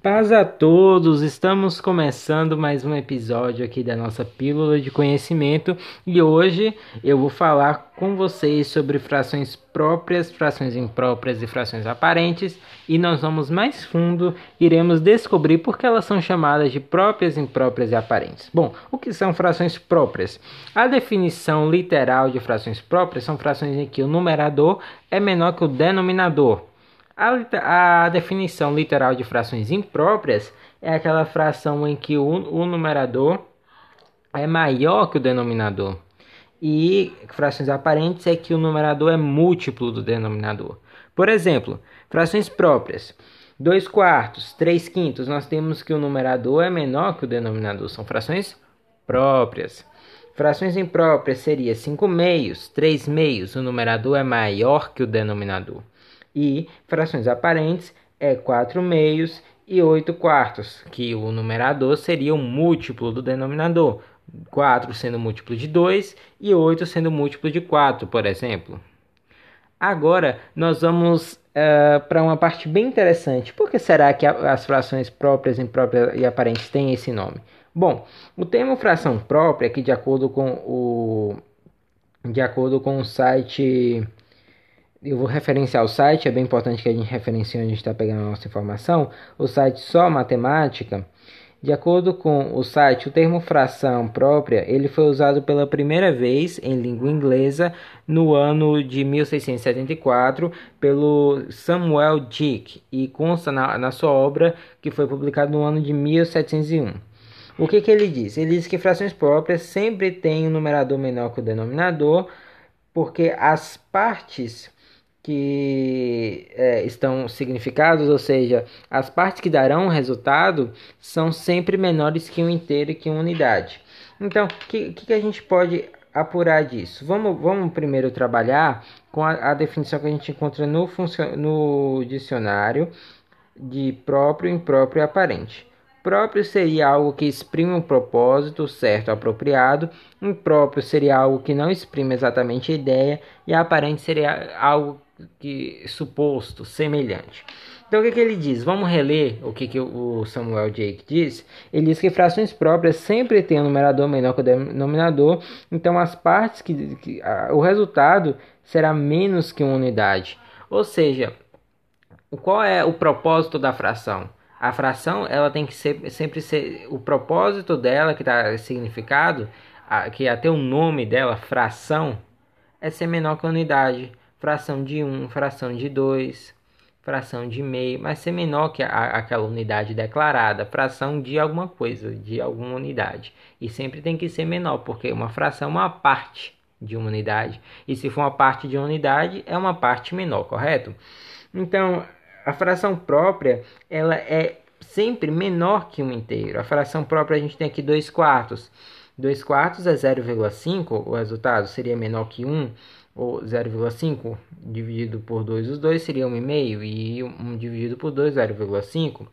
Paz a todos! Estamos começando mais um episódio aqui da nossa Pílula de Conhecimento e hoje eu vou falar com vocês sobre frações próprias, frações impróprias e frações aparentes e nós vamos mais fundo, iremos descobrir por que elas são chamadas de próprias, impróprias e aparentes. Bom, o que são frações próprias? A definição literal de frações próprias são frações em que o numerador é menor que o denominador. A, a, definição literal de frações impróprias é aquela fração em que o, o numerador é maior que o denominador. E frações aparentes é que o numerador é múltiplo do denominador. Por exemplo, frações próprias. 2 quartos, 3 quintos, nós temos que o numerador é menor que o denominador. São frações próprias. Frações impróprias seria 5 meios, 3 meios, o numerador é maior que o denominador e frações aparentes é 4 meios e 8 quartos, que o numerador seria o múltiplo do denominador, 4 sendo múltiplo de 2 e 8 sendo múltiplo de 4, por exemplo. Agora nós vamos uh, para uma parte bem interessante. Por que será que as frações próprias, impróprias e aparentes têm esse nome? Bom, o termo fração própria, que de acordo com o de acordo com o site eu vou referenciar o site, é bem importante que a gente referencie onde a gente está pegando a nossa informação. O site Só Matemática. De acordo com o site, o termo fração própria ele foi usado pela primeira vez em língua inglesa no ano de 1674 pelo Samuel Dick e consta na, na sua obra que foi publicada no ano de 1701. O que, que ele diz? Ele diz que frações próprias sempre têm um numerador menor que o denominador, porque as partes que é, estão significados, ou seja, as partes que darão resultado são sempre menores que um inteiro e que uma unidade. Então, o que, que, a gente pode apurar disso? Vamos, vamos primeiro trabalhar com a, a definição que a gente encontra no, no dicionário de próprio, impróprio e aparente. Próprio seria algo que exprime um propósito certo apropriado, impróprio seria algo que não exprime exatamente a ideia, e aparente seria algo que suposto, semelhante. Então o que, que ele diz? Vamos reler o que, que o Samuel Jake diz. Ele diz que frações próprias sempre têm um numerador menor que o denominador, então as partes que, que a, o resultado será menos que uma unidade. Ou seja, qual é o propósito da fração? A fração ela tem que ser, sempre ser o propósito dela que está significado, a, que até o nome dela, fração, é ser menor que a unidade fração de 1, fração de 2, fração de meio, mas ser menor que a, aquela unidade declarada, fração de alguma coisa, de alguma unidade. E sempre tem que ser menor, porque uma fração é uma parte de uma unidade. E se for uma parte de uma unidade, é uma parte menor, correto? Então, a fração própria, ela é sempre menor que um inteiro. A fração própria a gente tem aqui 2 quartos. 2 quartos é 0,5, o resultado seria menor que 1 ou 0,5 dividido por 2, os dois seria 1,5 e 1 dividido por 2, 0,5.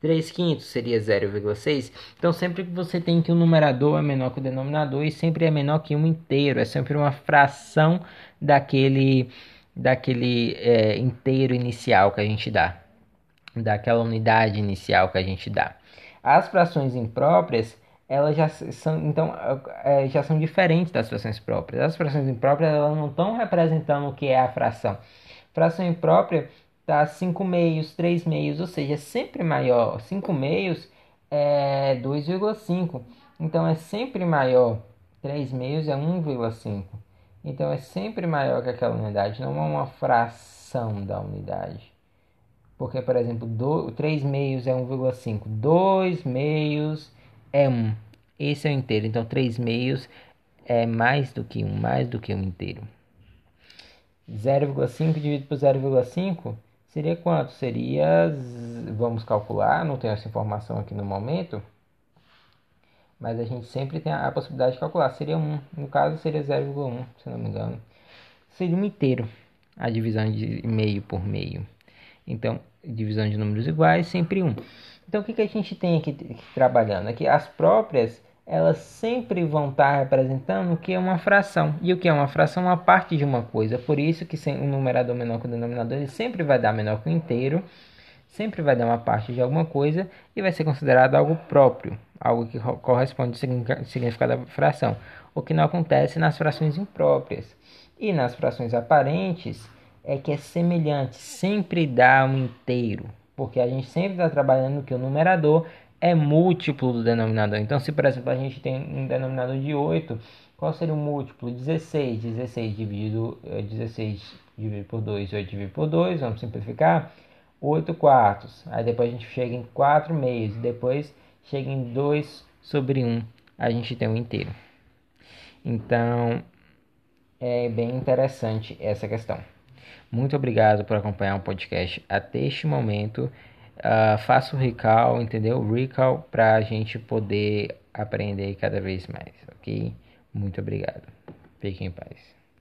3 quintos seria 0,6. Então, sempre que você tem que o numerador é menor que o denominador e sempre é menor que um inteiro, é sempre uma fração daquele, daquele é, inteiro inicial que a gente dá, daquela unidade inicial que a gente dá. As frações impróprias elas já são então é, já são diferentes das frações próprias. As frações impróprias elas não estão representando o que é a fração. Fração imprópria está 5 meios, 3 meios, ou seja, é sempre maior. 5 meios é 2,5. Então é sempre maior. 3 meios é 1,5. Então é sempre maior que aquela unidade, não é uma fração da unidade. Porque, por exemplo, 3 meios é 1,5. 2 meios é 1. Esse é o inteiro. Então, 3 meios é mais do que 1, mais do que um inteiro. 0,5 dividido por 0,5 seria quanto? Seria, vamos calcular, não tenho essa informação aqui no momento, mas a gente sempre tem a, possibilidade de calcular. Seria 1, no caso seria 0,1, se não me engano. Seria um inteiro a divisão de meio por meio. Então, divisão de números iguais, sempre 1. Então o que, que a gente tem aqui trabalhando? Aqui as próprias elas sempre vão estar representando o que é uma fração. E o que é uma fração? Uma parte de uma coisa. Por isso que um numerador menor que o denominador ele sempre vai dar menor que o inteiro. sempre vai dar uma parte de alguma coisa e vai ser considerado algo próprio, algo que corresponde ao significado da fração, o que não acontece nas frações impróprias. E nas frações aparentes é que é semelhante, sempre dá um inteiro, porque a gente sempre está trabalhando que o numerador é múltiplo do denominador. Então, se por exemplo a gente tem um denominador de 8, qual seria o múltiplo? 16. 16 dividido, 16 eh, dividido por 2, 8 dividido por 2, vamos simplificar. 8 quartos. Aí depois a gente chega em 4 meios. Depois chega em 2 sobre 1. A gente tem um inteiro. Então, é bem interessante essa questão. Muito obrigado por acompanhar o podcast até este momento. Uh, faça o recall, entendeu? Recall para a gente poder aprender cada vez mais, ok? Muito obrigado. Fiquem em paz.